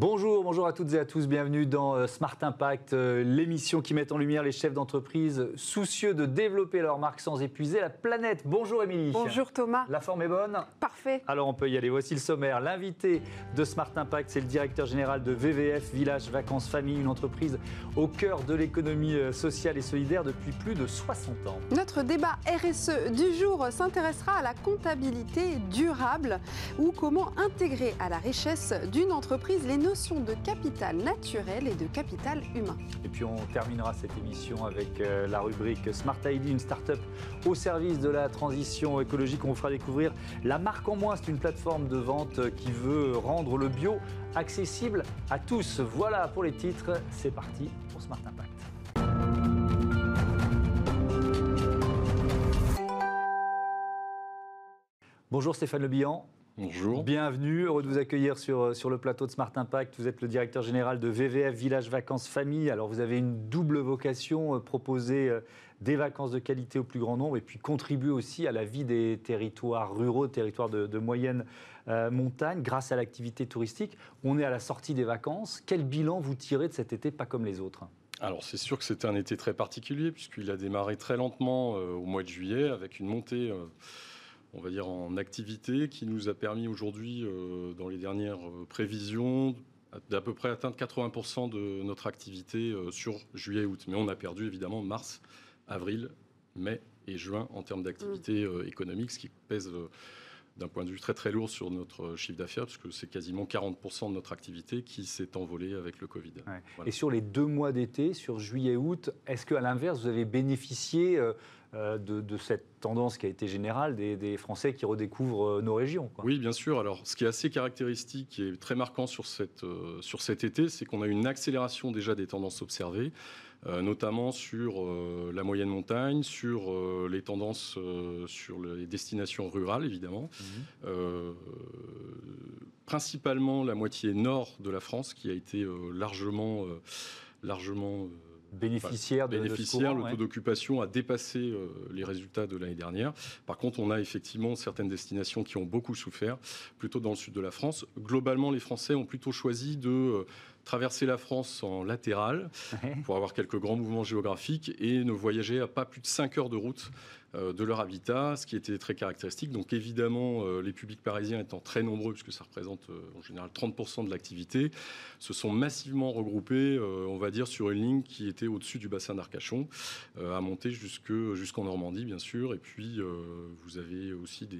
Bonjour, bonjour à toutes et à tous, bienvenue dans euh, Smart Impact, euh, l'émission qui met en lumière les chefs d'entreprise soucieux de développer leur marque sans épuiser la planète. Bonjour Émilie. Bonjour Thomas. La forme est bonne? Parfait. Alors on peut y aller, voici le sommaire. L'invité de Smart Impact, c'est le directeur général de VVF, Village Vacances Famille, une entreprise au cœur de l'économie euh, sociale et solidaire depuis plus de 60 ans. Notre débat RSE du jour s'intéressera à la comptabilité durable ou comment intégrer à la richesse d'une entreprise les de capital naturel et de capital humain. Et puis on terminera cette émission avec euh, la rubrique Smart ID, une start-up au service de la transition écologique. On vous fera découvrir la marque en moins. C'est une plateforme de vente qui veut rendre le bio accessible à tous. Voilà pour les titres. C'est parti pour Smart Impact. Bonjour Stéphane Le Bihan. Bonjour. Bienvenue, heureux de vous accueillir sur, sur le plateau de Smart Impact. Vous êtes le directeur général de VVF Village Vacances Famille. Alors vous avez une double vocation, euh, proposer euh, des vacances de qualité au plus grand nombre et puis contribuer aussi à la vie des territoires ruraux, territoires de, de moyenne euh, montagne grâce à l'activité touristique. On est à la sortie des vacances. Quel bilan vous tirez de cet été pas comme les autres? Alors c'est sûr que c'était un été très particulier puisqu'il a démarré très lentement euh, au mois de juillet avec une montée, euh, on va dire, en activité qui nous a permis aujourd'hui, euh, dans les dernières euh, prévisions, d'à peu près atteindre 80% de notre activité euh, sur juillet-août. Mais on a perdu évidemment mars, avril, mai et juin en termes d'activité euh, économique, ce qui pèse d'un point de vue très très lourd sur notre chiffre d'affaires, puisque c'est quasiment 40% de notre activité qui s'est envolée avec le Covid. Ouais. Voilà. Et sur les deux mois d'été, sur juillet-août, est-ce qu'à l'inverse, vous avez bénéficié euh, euh, de, de cette tendance qui a été générale des, des Français qui redécouvrent euh, nos régions quoi? Oui, bien sûr. Alors, ce qui est assez caractéristique et très marquant sur, cette, euh, sur cet été, c'est qu'on a une accélération déjà des tendances observées, notamment sur euh, la moyenne montagne, sur euh, les tendances euh, sur les destinations rurales, évidemment. Mhm. Euh, principalement la moitié nord de la France qui a été euh, largement, euh, largement euh, Bénéficiaire de, bénéficiaire, courant, le ouais. taux d'occupation a dépassé euh, les résultats de l'année dernière. Par contre, on a effectivement certaines destinations qui ont beaucoup souffert, plutôt dans le sud de la France. Globalement, les Français ont plutôt choisi de euh, traverser la France en latéral Ouais. pour avoir quelques grands mouvements géographiques et ne voyager à pas plus de 5 heures de route euh, de leur habitat, ce qui était très caractéristique. Donc évidemment, euh, les publics parisiens étant très nombreux, puisque ça représente euh, en général 30% de l'activité, se sont massivement regroupés, on va dire, sur une ligne qui était au-dessus du bassin d'Arcachon, à monter jusque, jusqu'en Normandie, bien sûr. Et puis, vous avez aussi des,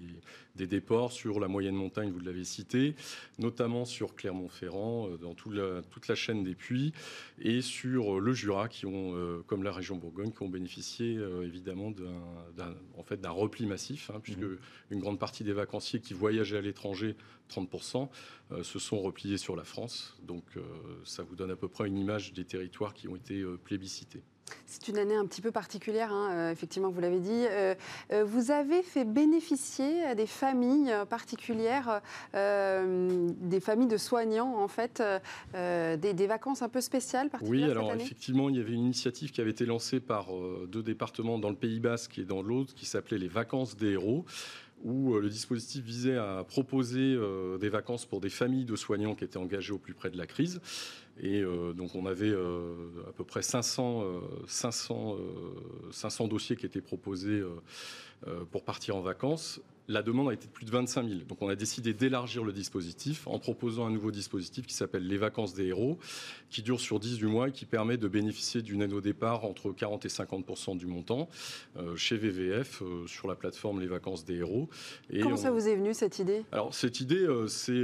des déports sur la moyenne montagne, vous l'avez cité, notamment sur Clermont-Ferrand, dans tout la- toute la chaîne des puits, et sur euh, le Jura, qui ont, euh, comme la région Bourgogne, qui ont bénéficié euh, évidemment d'un, d'un- en fait, d'un repli massif, hein, puisque une grande partie des vacanciers qui voyageaient à l'étranger, 30%, euh, se sont repliés sur la France. Donc ça vous donne à peu près une image des territoires qui ont été plébiscités. C'est une année un petit peu particulière, hein, euh, effectivement, vous l'avez dit. Euh, euh, vous avez fait bénéficier à des familles particulières, euh, des familles de soignants, en fait, euh, des, des vacances un peu spéciales particulières Oui, alors cette année? effectivement, il y avait une initiative qui avait été lancée par deux départements dans le Pays Basque et dans l'autre qui s'appelait les vacances des héros où euh, le dispositif visait à proposer euh, des vacances pour des familles de soignants qui étaient engagés au plus près de la crise. Et euh, donc on avait à peu près 500, euh, 500, euh, 500 dossiers qui étaient proposés pour partir en vacances. La demande a été de plus de 25 000. Donc on a décidé d'élargir le dispositif en proposant un nouveau dispositif qui s'appelle les vacances des héros, qui dure sur 18 mois et qui permet de bénéficier d'une aide au départ entre 40 et 50% du montant euh, chez VVF euh, sur la plateforme Les Vacances des Héros. Et Comment on- ça vous est venu, cette idée? Alors cette idée, euh, c'est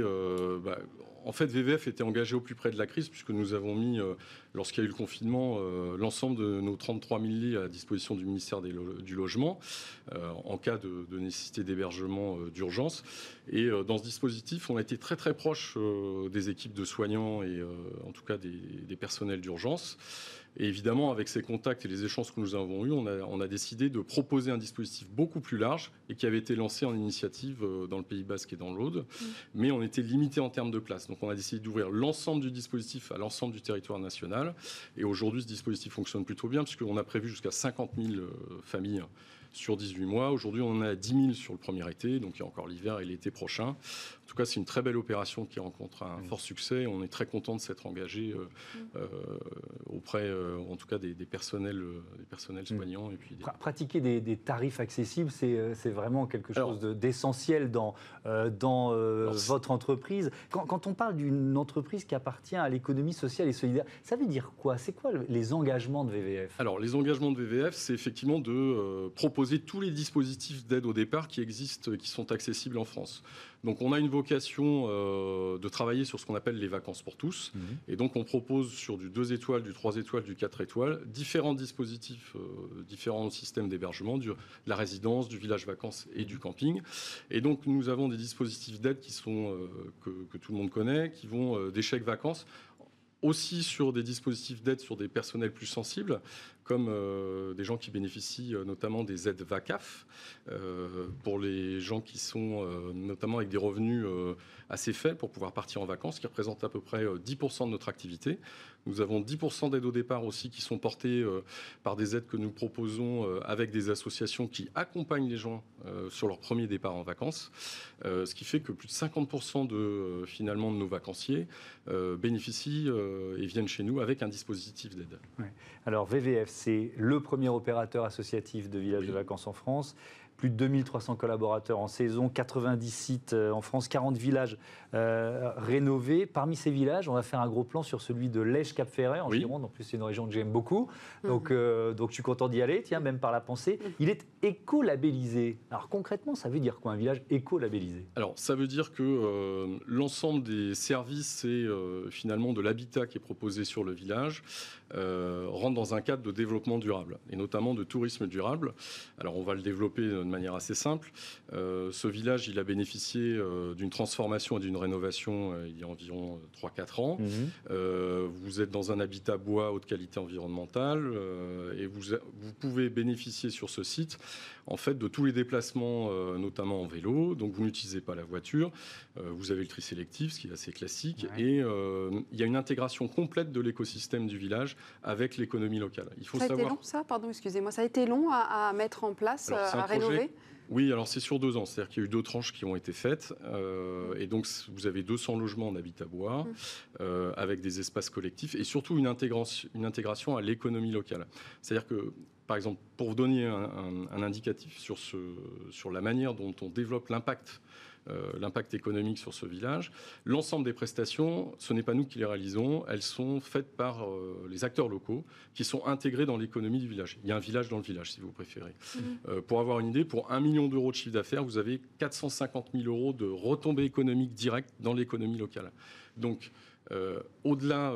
bah, en fait VVF était engagé au plus près de la crise puisque nous avons mis, euh, lorsqu'il y a eu le confinement, euh, l'ensemble de nos 33 000 lits à disposition du ministère du Logement euh, en cas de, nécessité d'hébergement d'urgence. Et dans ce dispositif, on a été très très proche des équipes de soignants et en tout cas des personnels d'urgence. Et évidemment, avec ces contacts et les échanges que nous avons eus, on a, on a décidé de proposer un dispositif beaucoup plus large et qui avait été lancé en initiative euh, dans le Pays Basque et dans l'Aude. Mais on était limité en termes de place. Donc on a décidé d'ouvrir l'ensemble du dispositif à l'ensemble du territoire national. Et aujourd'hui, ce dispositif fonctionne plutôt bien puisqu'on a prévu jusqu'à 50 000 euh, familles sur 18 mois. Aujourd'hui, on en est à 10 000 sur le premier été, donc il y a encore l'hiver et l'été prochain. En tout cas, c'est une très belle opération qui rencontre un fort succès. On est très content de s'être engagé euh, mm. euh, auprès, euh, en tout cas, des, personnels, des personnels mm. soignants. Et puis Pratiquer des, tarifs accessibles, c'est vraiment quelque chose d'essentiel dans, dans votre entreprise. Quand, quand, on parle d'une entreprise qui appartient à l'économie sociale et solidaire, ça veut dire quoi? C'est quoi les engagements de VVF Alors, les engagements de VVF, c'est effectivement de proposer tous les dispositifs d'aide au départ qui existent, qui sont accessibles en France. Donc on a une vocation euh, de travailler sur ce qu'on appelle les vacances pour tous. Mhm. Et donc on propose sur du 2 étoiles, du 3 étoiles, du 4 étoiles, différents dispositifs, euh, différents systèmes d'hébergement, de la résidence, du village vacances et du camping. Et donc nous avons des dispositifs d'aide qui sont euh, que, que, tout le monde connaît, qui vont des chèques vacances aussi sur des dispositifs d'aide sur des personnels plus sensibles, comme euh, des gens qui bénéficient euh, notamment des aides VACAF, euh, pour les gens qui sont notamment avec des revenus assez faibles pour pouvoir partir en vacances, qui représentent à peu près 10% de notre activité. Nous avons 10% d'aides au départ aussi qui sont portées par des aides que nous proposons avec des associations qui accompagnent les gens sur leur premier départ en vacances, ce qui fait que plus de 50% de, finalement, de nos vacanciers bénéficient et viennent chez nous avec un dispositif d'aide. Alors VVF, c'est le premier opérateur associatif de villages de vacances en France plus de 2300 collaborateurs en saison, 90 sites euh, en France, 40 villages euh, rénovés. Parmi ces villages, on va faire un gros plan sur celui de Lège-Cap-Ferret en Gironde. En plus, c'est une région que j'aime beaucoup. Mhm. Donc, euh, donc, je suis content d'y aller, tiens, même par la pensée. Mhm. Il est éco-labellisé. Alors, concrètement, ça veut dire quoi, un village éco-labellisé? Alors, ça veut dire que l'ensemble des services et finalement de l'habitat qui est proposé sur le village rentre dans un cadre de développement durable, et notamment de tourisme durable. Alors, on va le développer de manière assez simple. Euh, ce village, il a bénéficié euh, d'une transformation et d'une rénovation euh, il y a environ 3-4 ans. Mhm. vous êtes dans un habitat bois haute qualité environnementale et vous, vous pouvez bénéficier sur ce site en fait de tous les déplacements, notamment en vélo. Donc vous n'utilisez pas la voiture. vous avez le tri sélectif, ce qui est assez classique. Et il y a une intégration complète de l'écosystème du village avec l'économie locale. Il faut ça a été long, ça? Pardon, excusez-moi. Ça a été long à, mettre en place, à rénover oui, alors c'est sur deux ans. C'est-à-dire qu'il y a eu deux tranches qui ont été faites. Euh, et donc, vous avez 200 logements en habitat bois, mmh. euh, avec des espaces collectifs, et surtout une intégration, une intégration à l'économie locale. C'est-à-dire que, par exemple, pour vous donner un, un indicatif sur, ce, sur la manière dont on développe l'impact euh, l'impact économique sur ce village. L'ensemble des prestations, ce n'est pas nous qui les réalisons, elles sont faites par euh, les acteurs locaux qui sont intégrés dans l'économie du village. Il y a un village dans le village, si vous préférez. Mhm. Euh, pour avoir une idée, pour un million d'euros de chiffre d'affaires, vous avez 450 000 euros de retombées économiques directes dans l'économie locale. Donc, au-delà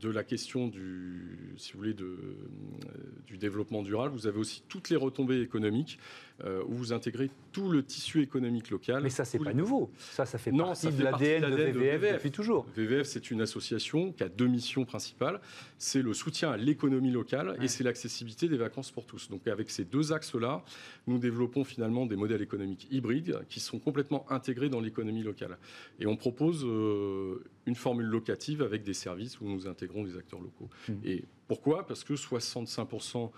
de la question du, si vous voulez, de, du développement durable, vous avez aussi toutes les retombées économiques euh, où vous intégrez tout le tissu économique local. Mais ça, c'est pas nouveau. Ça, ça fait non, partie ça de l'ADN de, VVF, depuis toujours. VVF, c'est une association qui a deux missions principales. C'est le soutien à l'économie locale et c'est l'accessibilité des vacances pour tous. Donc, avec ces deux axes-là, nous développons finalement des modèles économiques hybrides qui sont complètement intégrés dans l'économie locale. Et on propose euh, une formule locative avec des services où nous intégrons les acteurs locaux. Mmh. Et pourquoi? Parce que 65%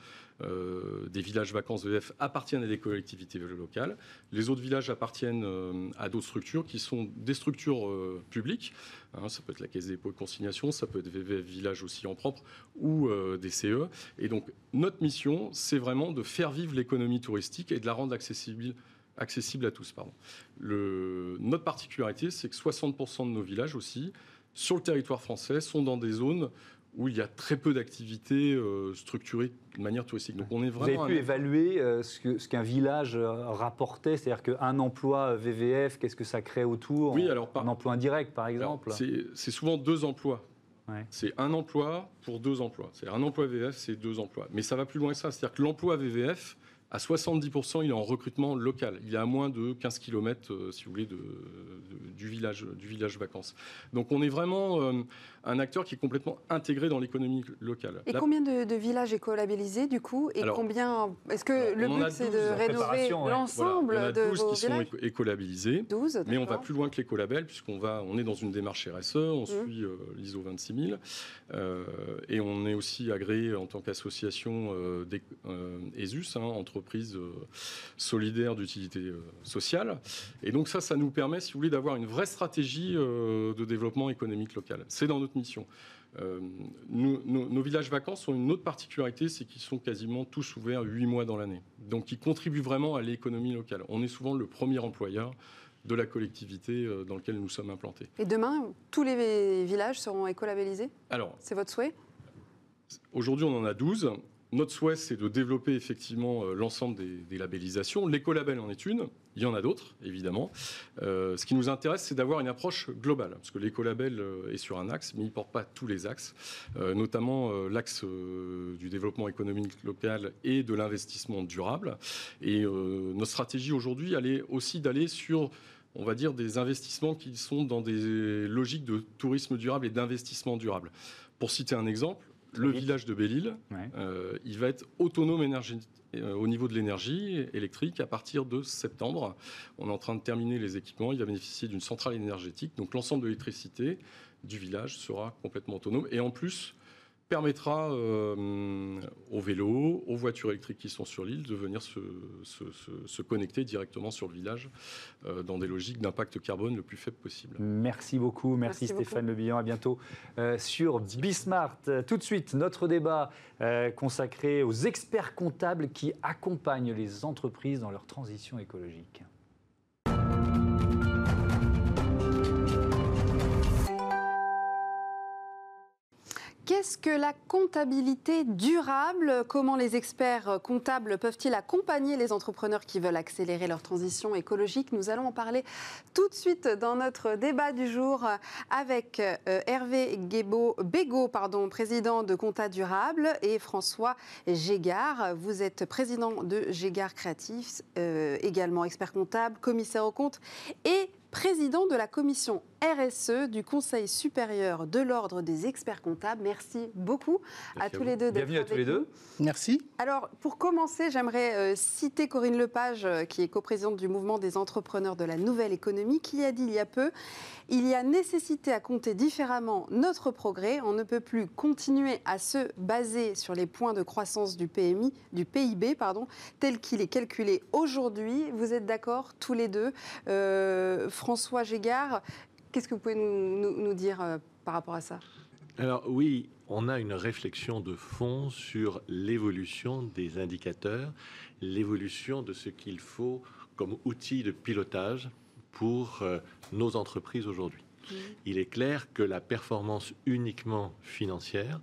euh, des villages vacances VF appartiennent à des collectivités locales. Les autres villages appartiennent euh, à d'autres structures qui sont des structures euh, publiques. Hein, ça peut être la Caisse des dépôts de consignation, ça peut être VVF Village aussi en propre ou des CE. Et donc notre mission, c'est vraiment de faire vivre l'économie touristique et de la rendre accessible accessible à tous. Pardon. Le, notre particularité, c'est que 60% de nos villages aussi, sur le territoire français, sont dans des zones où il y a très peu d'activités euh, structurées de manière touristique. Donc on est vraiment. Vous avez pu évaluer euh, ce qu'un village euh, rapportait, c'est-à-dire qu'un emploi VVF, qu'est-ce que ça crée autour Oui, alors un emploi indirect, par exemple? C'est souvent deux emplois. C'est un emploi pour deux emplois. C'est un emploi VVF, c'est deux emplois. Mais ça va plus loin que ça. C'est-à-dire que l'emploi VVF, à 70%, il est en recrutement local. Il est à moins de 15 km, si vous voulez, de, du, village, du village vacances. Donc on est vraiment un acteur qui est complètement intégré dans l'économie locale. Et combien de, villages éco-labellisés du coup? Et combien Est-ce que le but c'est de rénover l'ensemble de vos qui sont éco-labellisés. 12, mais on va plus loin que l'écolabel puisqu'on va, on est dans une démarche RSE, on mmh. suit euh, l'ISO 26000 euh, et on est aussi agréé en tant qu'association euh, ESUS, hein, entre, entreprises solidaires d'utilité sociale. Et donc ça, ça nous permet, si vous voulez, d'avoir une vraie stratégie de développement économique local. C'est dans notre mission. nos, villages vacances ont une autre particularité, c'est qu'ils sont quasiment tous ouverts 8 mois dans l'année. Donc ils contribuent vraiment à l'économie locale. On est souvent le premier employeur de la collectivité euh, dans laquelle nous sommes implantés. Et demain, tous les villages seront écolabellisés Alors, c'est votre souhait? Aujourd'hui, on en a 12. Notre souhait, c'est de développer effectivement euh, l'ensemble des, labellisations. L'écolabel en est une. Il y en a d'autres, évidemment. Euh, ce qui nous intéresse, c'est d'avoir une approche globale, parce que l'écolabel est sur un axe, mais il ne porte pas tous les axes, notamment l'axe du développement économique local et de l'investissement durable. Et notre stratégie aujourd'hui, elle est aussi d'aller sur on va dire, des investissements qui sont dans des logiques de tourisme durable et d'investissement durable. Pour citer un exemple, le village de Belle-Île, euh, il va être autonome euh, au niveau de l'énergie électrique à partir de septembre. On est en train de terminer les équipements. Il va bénéficier d'une centrale énergétique. Donc l'ensemble de l'électricité du village sera complètement autonome. Et en plus, permettra euh, aux vélos, aux voitures électriques qui sont sur l'île de venir se, connecter directement sur le village euh, dans des logiques d'impact carbone le plus faible possible. Merci beaucoup, merci, Stéphane Le Bihan, à bientôt euh, sur Bismart. Tout de suite, notre débat consacré aux experts comptables qui accompagnent les entreprises dans leur transition écologique. Qu'est-ce que la comptabilité durable Comment les experts comptables peuvent-ils accompagner les entrepreneurs qui veulent accélérer leur transition écologique? Nous allons en parler tout de suite dans notre débat du jour avec euh, Hervé Bégaud, pardon, président de Compta Durable, et François Gégard. Vous êtes président de Gégard Créatif, euh, également expert comptable, commissaire aux comptes et président de la commission RSE du Conseil supérieur de l'Ordre des experts comptables. Merci beaucoup à, tous les deux Bienvenue à tous les deux. Merci. Alors, pour commencer, j'aimerais euh, citer Corinne Lepage, euh, qui est coprésidente du mouvement des entrepreneurs de la nouvelle économie, qui a dit il y a peu il y a nécessité à compter différemment notre progrès. On ne peut plus continuer à se baser sur les points de croissance du PMI, du PIB, pardon, tel qu'il est calculé aujourd'hui. Vous êtes d'accord tous les deux, euh, François Gégard Qu'est-ce que vous pouvez nous, dire euh, par rapport à ça? Alors oui, on a une réflexion de fond sur l'évolution des indicateurs, l'évolution de ce qu'il faut comme outil de pilotage pour euh, nos entreprises aujourd'hui. Mmh. Il est clair que la performance uniquement financière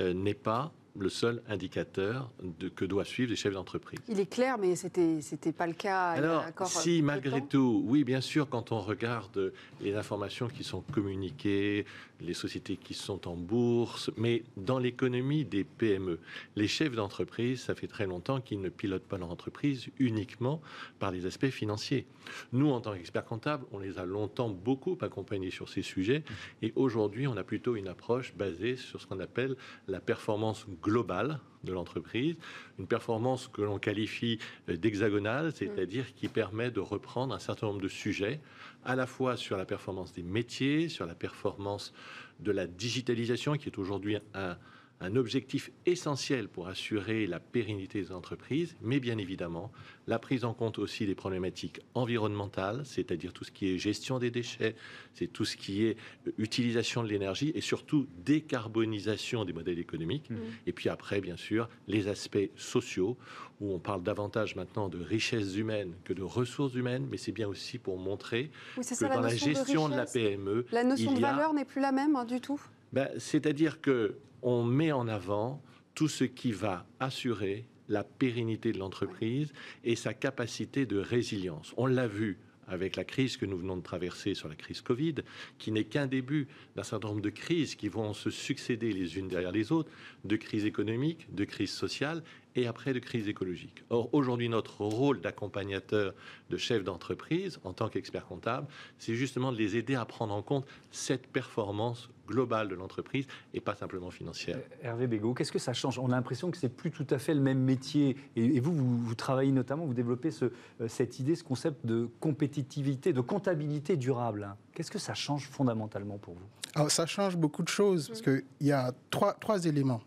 euh, n'est pas le seul indicateur de, que doivent suivre les chefs d'entreprise. Il est clair, mais c'était c'était pas le cas. Alors, si malgré tout, oui, bien sûr, quand on regarde les informations qui sont communiquées, les sociétés qui sont en bourse, mais dans l'économie des PME, les chefs d'entreprise, ça fait très longtemps qu'ils ne pilotent pas leur entreprise uniquement par les aspects financiers. Nous, en tant qu'experts comptables, on les a longtemps beaucoup accompagnés sur ces sujets, et aujourd'hui, on a plutôt une approche basée sur ce qu'on appelle la performance globale de l'entreprise, une performance que l'on qualifie d'hexagonale, c'est-à-dire qui permet de reprendre un certain nombre de sujets, à la fois sur la performance des métiers, sur la performance de la digitalisation, qui est aujourd'hui un, un objectif essentiel pour assurer la pérennité des entreprises, mais bien évidemment la prise en compte aussi des problématiques environnementales, c'est-à-dire tout ce qui est gestion des déchets, c'est tout ce qui est euh, utilisation de l'énergie et surtout décarbonisation des modèles économiques. Mmh. Et puis après, bien sûr, les aspects sociaux, où on parle davantage maintenant de richesses humaines que de ressources humaines, mais c'est bien aussi pour montrer que dans la gestion de, la PME, la notion de valeur n'est plus la même hein, du tout. Ben, c'est-à-dire que on met en avant tout ce qui va assurer la pérennité de l'entreprise et sa capacité de résilience. On l'a vu avec la crise que nous venons de traverser sur la crise Covid, qui n'est qu'un début d'un certain nombre de crises qui vont se succéder les unes derrière les autres, de crises économiques, de crises sociales et après de crise écologique. Or, aujourd'hui, notre rôle d'accompagnateur de chefs d'entreprise, en tant qu'expert comptable, c'est justement de les aider à prendre en compte cette performance globale de l'entreprise et pas simplement financière. Euh, Hervé Bégaud, qu'est-ce que ça change? On a l'impression que c'est plus tout à fait le même métier. Et, vous, vous, travaillez notamment, vous développez ce, euh, cette idée, ce concept de compétitivité, de comptabilité durable. Qu'est-ce que ça change fondamentalement pour vous? Alors, Ça change beaucoup de choses, parce qu'il y a trois, trois éléments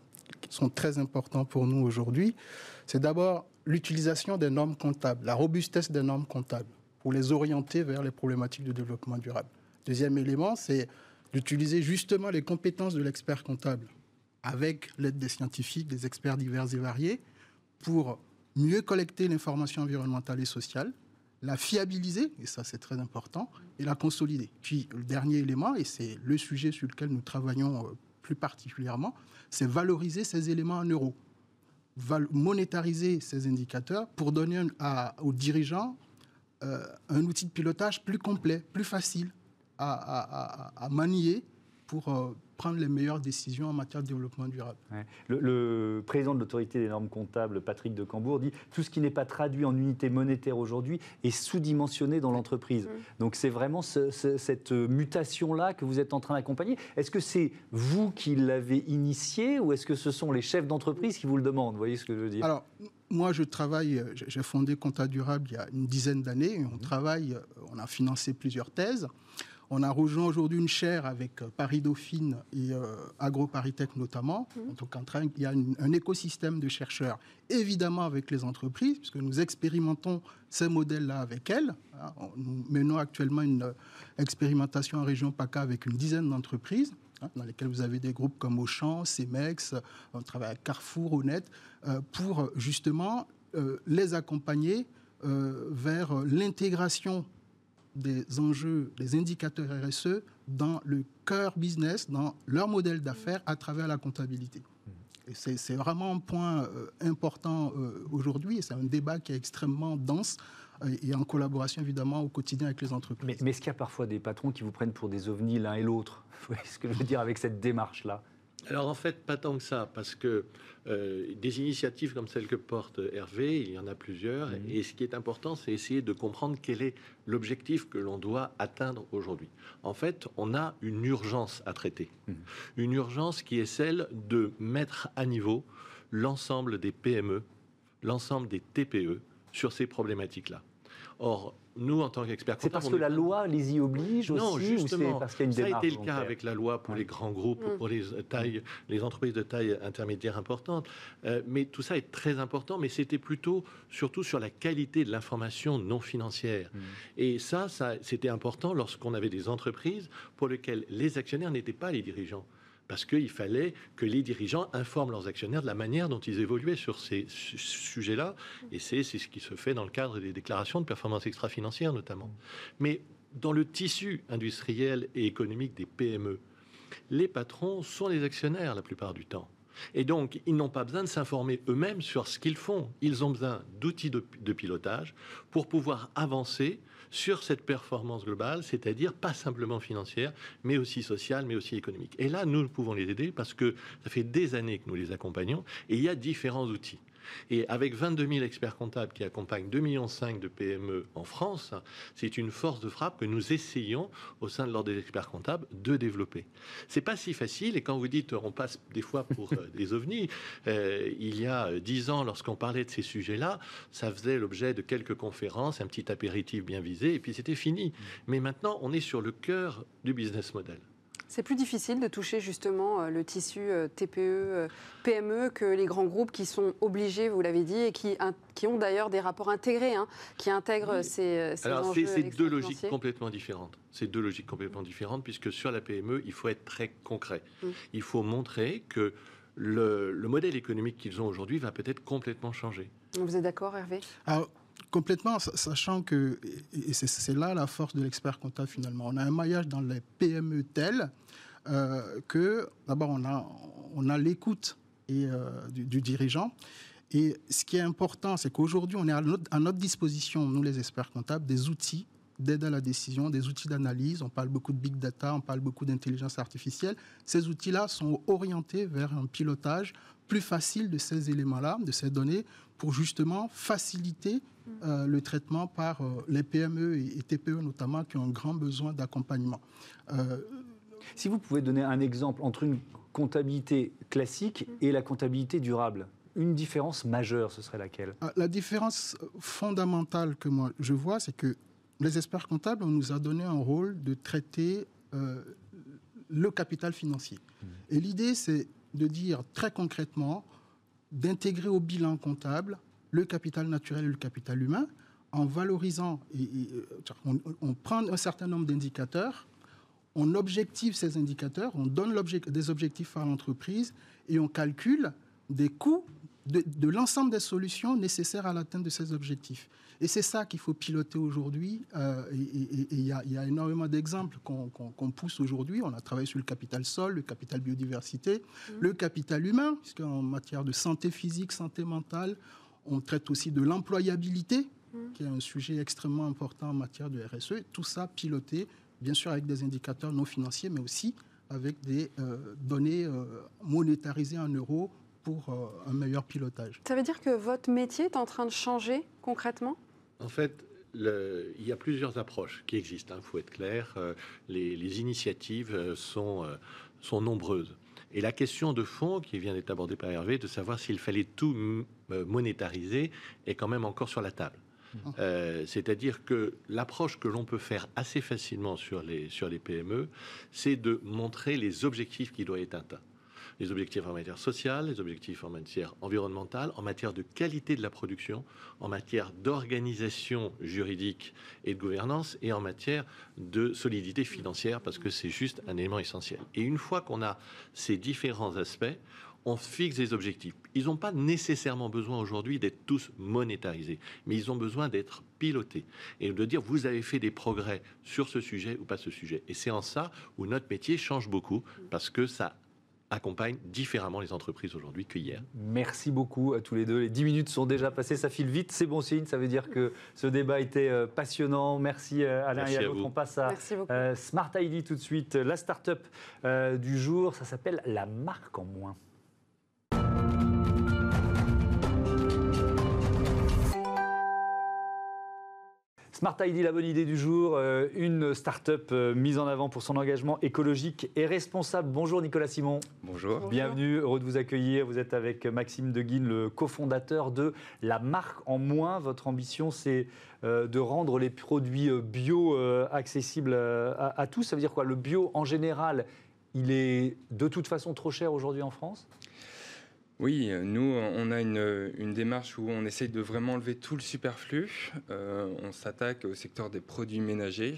sont très importants pour nous aujourd'hui. C'est d'abord l'utilisation des normes comptables, la robustesse des normes comptables pour les orienter vers les problématiques de développement durable. Deuxième élément, c'est d'utiliser justement les compétences de l'expert comptable avec l'aide des scientifiques, des experts divers et variés, pour mieux collecter l'information environnementale et sociale, la fiabiliser, et ça c'est très important, et la consolider. Puis le dernier élément, et c'est le sujet sur lequel nous travaillons euh, plus particulièrement, c'est valoriser ces éléments en euros, monétariser ces indicateurs pour donner aux dirigeants euh, un outil de pilotage plus complet, plus facile à, manier pour euh, prendre les meilleures décisions en matière de développement durable. Le, président de l'autorité des normes comptables, Patrick de Cambourg, dit tout ce qui n'est pas traduit en unité monétaire aujourd'hui est sous-dimensionné dans l'entreprise. Mm. Donc c'est vraiment cette mutation-là que vous êtes en train d'accompagner. Est-ce que c'est vous qui l'avez initié ou est-ce que ce sont les chefs d'entreprise qui vous le demandent? Vous voyez ce que je veux dire? Alors, moi, je travaille, j'ai fondé Compta Durable il y a une dizaine d'années. On mm. travaille, on a financé plusieurs thèses. On a rejoint aujourd'hui une chaire avec euh, Paris Dauphine et euh, AgroParisTech notamment. Mmh. Donc en train, il y a un écosystème de chercheurs, évidemment avec les entreprises, puisque nous expérimentons ces modèles-là avec elles. Hein, nous menons actuellement une euh, expérimentation en région PACA avec une dizaine d'entreprises hein, dans lesquelles vous avez des groupes comme Auchan, Cemex, on travaille avec Carrefour, Honnête, pour justement les accompagner vers l'intégration des enjeux, des indicateurs RSE dans le cœur business, dans leur modèle d'affaires à travers la comptabilité. Et c'est vraiment un point euh, important euh, aujourd'hui et c'est un débat qui est extrêmement dense euh, et en collaboration évidemment au quotidien avec les entreprises. Mais, est-ce qu'il y a parfois des patrons qui vous prennent pour des ovnis l'un et l'autre? Vous voyez ce que je veux dire avec cette démarche-là? Alors en fait, pas tant que ça, parce que euh, des initiatives comme celle que porte Hervé, il y en a plusieurs, mhm. et ce qui est important, c'est essayer de comprendre quel est l'objectif que l'on doit atteindre aujourd'hui. En fait, on a une urgence à traiter, mhm. une urgence qui est celle de mettre à niveau l'ensemble des PME, l'ensemble des TPE sur ces problématiques-là. Or, nous, en tant qu'experts C'est parce que la loi les y oblige aussi Non, justement. parce qu'il y a une ça a été le cas avec la loi pour les grands groupes, mm. pour les, tailles, les entreprises de taille intermédiaire importante. Euh, mais tout ça est très important, mais c'était plutôt, surtout sur la qualité de l'information non financière. Mm. Et ça, ça c'était important lorsqu'on avait des entreprises pour lesquelles les actionnaires n'étaient pas les dirigeants parce qu'il fallait que les dirigeants informent leurs actionnaires de la manière dont ils évoluaient sur ces sujets-là. Et c'est ce qui se fait dans le cadre des déclarations de performance extra-financière notamment. Mais dans le tissu industriel et économique des PME, les patrons sont les actionnaires la plupart du temps. Et donc, ils n'ont pas besoin de s'informer eux-mêmes sur ce qu'ils font. Ils ont besoin d'outils de, pilotage pour pouvoir avancer sur cette performance globale, c'est-à-dire pas simplement financière, mais aussi sociale, mais aussi économique. Et là, nous pouvons les aider parce que ça fait des années que nous les accompagnons et il y a différents outils. Et avec 22 000 experts comptables qui accompagnent 2,5 millions de PME en France, c'est une force de frappe que nous essayons, au sein de l'ordre des experts comptables, de développer. C'est pas si facile, et quand vous dites on passe des fois pour euh, des ovnis, euh, il y a dix ans, lorsqu'on parlait de ces sujets-là, ça faisait l'objet de quelques conférences, un petit apéritif bien visé, et puis c'était fini. Mais maintenant, on est sur le cœur du business model. C'est plus difficile de toucher justement euh, le tissu euh, TPE, euh, PME que les grands groupes qui sont obligés, vous l'avez dit, et qui, qui ont d'ailleurs des rapports intégrés, hein, qui intègrent ces, ces Alors c'est deux logiques complètement différentes. C'est deux logiques complètement différentes puisque sur la PME, il faut être très concret. Mmh. Il faut montrer que le, le modèle économique qu'ils ont aujourd'hui va peut-être complètement changer. Vous êtes d'accord, Hervé? Complètement, sachant que, et c'est là la force de l'expert comptable finalement, on a un maillage dans les PME tel euh, que d'abord on a, on a l'écoute euh, du, dirigeant. Et ce qui est important, c'est qu'aujourd'hui, on est à notre, à notre, disposition, nous les experts comptables, des outils d'aide à la décision, des outils d'analyse. On parle beaucoup de big data, on parle beaucoup d'intelligence artificielle. Ces outils-là sont orientés vers un pilotage plus facile de ces éléments-là, de ces données, pour justement faciliter euh, le traitement par euh, les PME et, TPE notamment qui ont un grand besoin d'accompagnement. Euh, si vous pouvez donner un exemple entre une comptabilité classique et la comptabilité durable, une différence majeure, ce serait laquelle? La différence fondamentale que moi je vois, c'est que les experts comptables, on nous a donné un rôle de traiter le capital financier. Mmh. Et l'idée, c'est de dire très concrètement, d'intégrer au bilan comptable le capital naturel et le capital humain en valorisant, et, on, on, prend un certain nombre d'indicateurs, on objective ces indicateurs, on donne des objectifs à l'entreprise et on calcule des coûts de, l'ensemble des solutions nécessaires à l'atteinte de ces objectifs. Et c'est ça qu'il faut piloter aujourd'hui. Euh, et il y, a énormément d'exemples qu'on pousse aujourd'hui. On a travaillé sur le capital sol, le capital biodiversité, mmh. le capital humain, puisqu'en matière de santé physique, santé mentale, on traite aussi de l'employabilité, mmh. qui est un sujet extrêmement important en matière de RSE. Tout ça piloté, bien sûr, avec des indicateurs non financiers, mais aussi avec des euh, données euh, monétarisées en euros pour euh, un meilleur pilotage. Ça veut dire que votre métier est en train de changer concrètement? En fait, le, il y a plusieurs approches qui existent, il hein, faut être clair. Euh, les, initiatives euh, sont, sont nombreuses. Et la question de fond qui vient d'être abordée par Hervé, de savoir s'il fallait tout monétariser, est quand même encore sur la table. Mmh. C'est-à-dire que l'approche que l'on peut faire assez facilement sur les, sur les PME, c'est de montrer les objectifs qui doivent être atteints les objectifs en matière sociale, les objectifs en matière environnementale, en matière de qualité de la production, en matière d'organisation juridique et de gouvernance, et en matière de solidité financière, parce que c'est juste un élément essentiel. Et une fois qu'on a ces différents aspects, on fixe des objectifs. Ils n'ont pas nécessairement besoin aujourd'hui d'être tous monétarisés, mais ils ont besoin d'être pilotés et de dire vous avez fait des progrès sur ce sujet ou pas ce sujet. Et c'est en ça où notre métier change beaucoup parce que ça accompagne différemment les entreprises aujourd'hui qu'hier. Merci beaucoup à tous les deux. Les 10 minutes sont déjà passées, ça file vite, c'est bon signe, ça veut dire que ce débat était euh, passionnant. Merci euh, Alain et à l'autre. On passe à euh, Smart ID tout de suite, la start-up du jour, ça s'appelle la marque en moins. Smart ID, la bonne idée du jour, euh, une start-up euh, mise en avant pour son engagement écologique et responsable. Bonjour Nicolas Simon. Bonjour. Bienvenue, heureux de vous accueillir. Vous êtes avec Maxime Deguine, le cofondateur de La Marque en Moins. Votre ambition, c'est euh, de rendre les produits bio accessibles à, à tous. Ça veut dire quoi? Le bio, en général, il est de toute façon trop cher aujourd'hui en France? Oui, nous, on a une, démarche où on essaye de vraiment enlever tout le superflu. Euh, on s'attaque au secteur des produits ménagers,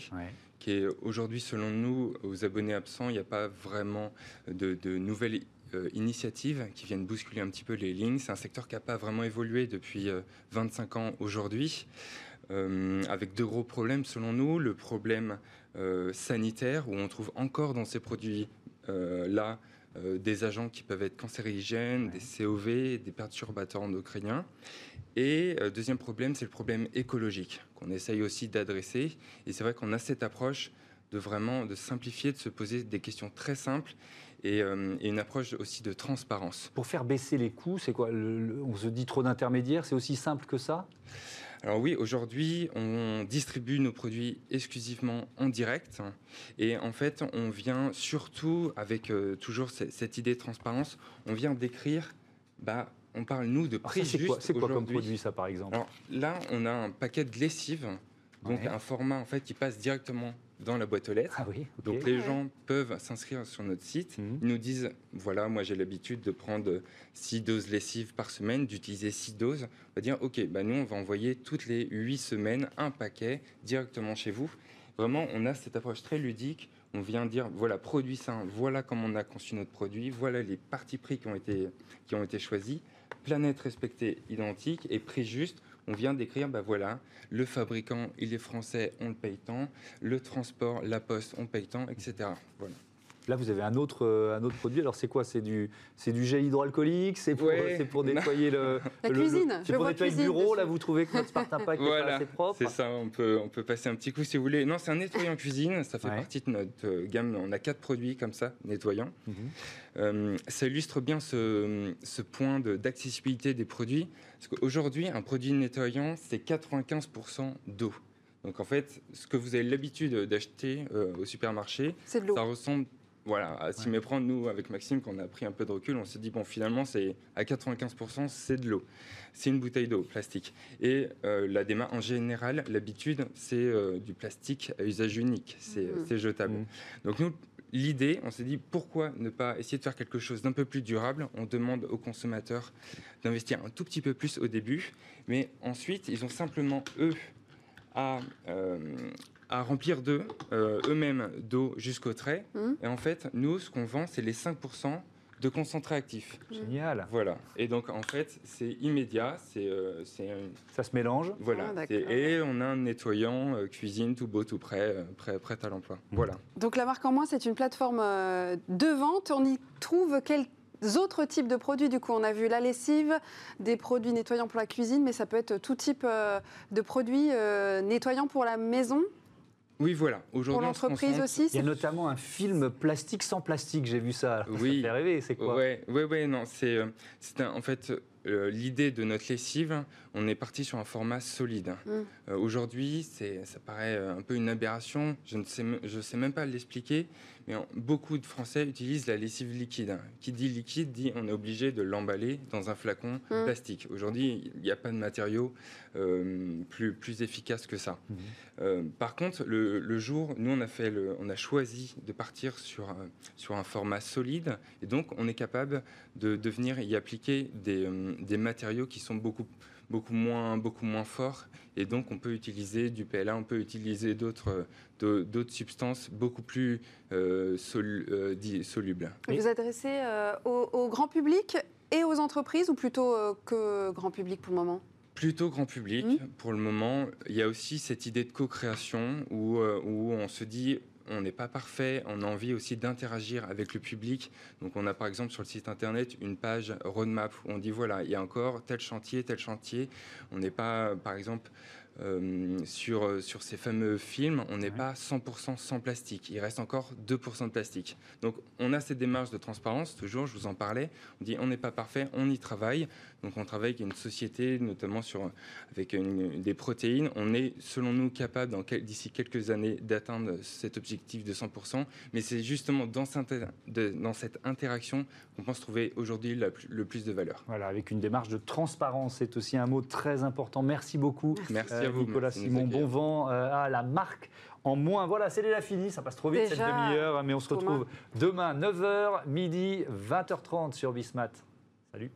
qui est aujourd'hui, selon nous, aux abonnés absents, il n'y a pas vraiment de, nouvelles euh, initiatives qui viennent bousculer un petit peu les lignes. C'est un secteur qui n'a pas vraiment évolué depuis 25 euh, ans aujourd'hui, avec deux gros problèmes, selon nous. Le problème sanitaire, où on trouve encore dans ces produits-là euh, des agents qui peuvent être cancérigènes, des COV, des perturbateurs endocriniens. Et euh, deuxième problème, c'est le problème écologique qu'on essaye aussi d'adresser. Et c'est vrai qu'on a cette approche de vraiment de simplifier, de se poser des questions très simples et, euh, une approche aussi de transparence. Pour faire baisser les coûts, c'est quoi On se dit trop d'intermédiaires, c'est aussi simple que ça? Alors oui, aujourd'hui, on distribue nos produits exclusivement en direct. Et en fait, on vient surtout, avec euh, toujours cette idée de transparence, on vient décrire, bah, on parle nous de prix C'est quoi, quoi, comme produit ça, par exemple? Alors là, on a un paquet de lessive, donc un format en fait qui passe directement dans la boîte aux lettres. Ah oui, Donc les gens peuvent s'inscrire sur notre site. Mhm. Ils nous disent voilà, moi j'ai l'habitude de prendre 6 doses lessives par semaine, d'utiliser 6 doses. On va dire ok, bah nous on va envoyer toutes les 8 semaines un paquet directement chez vous. Vraiment, on a cette approche très ludique. On vient dire voilà, produit sain, voilà comment on a conçu notre produit, voilà les parties prix qui ont été, qui ont été choisis, planète respectée identique et prix juste on vient d'écrire, bah voilà, le fabricant, il est français, on le paye tant, le transport, la poste, on paye tant, etc. Voilà. Là, vous avez un autre, euh, un autre produit. Alors, c'est quoi? C'est du, c'est du gel hydroalcoolique? C'est pour, pour nettoyer le, la cuisine. C'est pour nettoyer le bureau. Là, vous trouvez que notre Smart Impact est assez propre C'est ça. On peut, on peut passer un petit coup si vous voulez. Non, c'est un nettoyant cuisine. Ça fait partie de notre euh, gamme. On a quatre produits comme ça, nettoyants. Mhm. Euh, ça illustre bien ce, ce point d'accessibilité des produits. Parce qu'aujourd'hui, un produit nettoyant, c'est 95% d'eau. Donc en fait, ce que vous avez l'habitude d'acheter au supermarché, ça ressemble voilà, à s'y méprendre, nous, avec Maxime, quand on a pris un peu de recul, on s'est dit, bon, finalement, c'est à 95%, c'est de l'eau. C'est une bouteille d'eau, plastique. Et euh, la démarche, en général, l'habitude, c'est euh, du plastique à usage unique. C'est mmh. jetable. Mmh. Donc, nous, l'idée, on s'est dit pourquoi ne pas essayer de faire quelque chose d'un peu plus durable? On demande aux consommateurs d'investir un tout petit peu plus au début, mais ensuite, ils ont simplement, eux, à, euh, à remplir d'eux, euh, eux-mêmes d'eau jusqu'au trait. Mmh. Et en fait, nous, ce qu'on vend, c'est les 5% de concentré actif. Génial. Voilà. Et donc, en fait, c'est immédiat. C'est, euh, Ça se mélange? voilà. Ah, et on a un nettoyant euh, cuisine tout beau, tout prêt, euh, prêt, prêt à l'emploi. Voilà. Donc la marque en moins, c'est une plateforme euh, de vente. On y trouve quels autres types de produits? Du coup, on a vu la lessive, des produits nettoyants pour la cuisine, mais ça peut être tout type euh, de produits euh, nettoyants pour la maison, Oui, voilà. pour Aujourd'hui, on se l'entreprise aussi. Il y a c'est- notamment un film plastique sans plastique, j'ai vu ça. Oui. Ça fait rêver, c'est quoi? Ouais, ouais, ouais, non, c'est, euh, c'est un- en fait euh, l'idée de notre lessive. On est parti sur un format solide. Mm. Euh, Aujourd'hui, c'est, ça paraît un peu une aberration. Je ne sais, je sais même pas l'expliquer, mais beaucoup de Français utilisent la lessive liquide. Qui dit liquide dit on est obligé de l'emballer dans un flacon Mm. plastique. Aujourd'hui, il n'y a pas de matériau euh, plus plus efficace que ça. Mhm. Euh, par contre, le, le jour, nous, on a, fait le, on a choisi de partir sur, un- sur un format solide, et donc on est capable de, de venir y appliquer des, euh, des matériaux qui sont beaucoup, beaucoup, moins, beaucoup moins forts, et donc on peut utiliser du PLA, on peut utiliser d'autres euh, substances beaucoup plus euh, sol- euh, solubles. Vous adressez euh, au, au grand public et aux entreprises, ou plutôt que grand public pour le moment? Plutôt grand public Mhm. pour le moment. Il y a aussi cette idée de co-création où, où on se dit on n'est pas parfait, on a envie aussi d'interagir avec le public. Donc on a par exemple sur le site internet une page roadmap où on dit voilà, il y a encore tel chantier, tel chantier. On n'est pas par exemple euh, sur, sur ces fameux films, on n'est Ouais. pas 100% sans plastique. Il reste encore 2% de plastique. Donc on a cette démarche de transparence, toujours, je vous en parlais. On dit on n'est pas parfait, on y travaille. Donc on travaille avec une société, notamment sur, avec une- des protéines. On est, selon nous, capable d'ici quelques années d'atteindre cet objectif de 100%. Mais c'est justement dans cette, de- dans cette interaction qu'on pense trouver aujourd'hui le plus de valeur. Voilà, avec une démarche de transparence, c'est aussi un mot très important. Merci beaucoup. Merci Euh, vous. Nicolas Simon, bon vent euh, à la marque en moins. Voilà, c'est déjà fini, ça passe trop vite Déjà, cette demi-heure, mais on se retrouve demain 9h, midi, 20h30 sur Bismat. Salut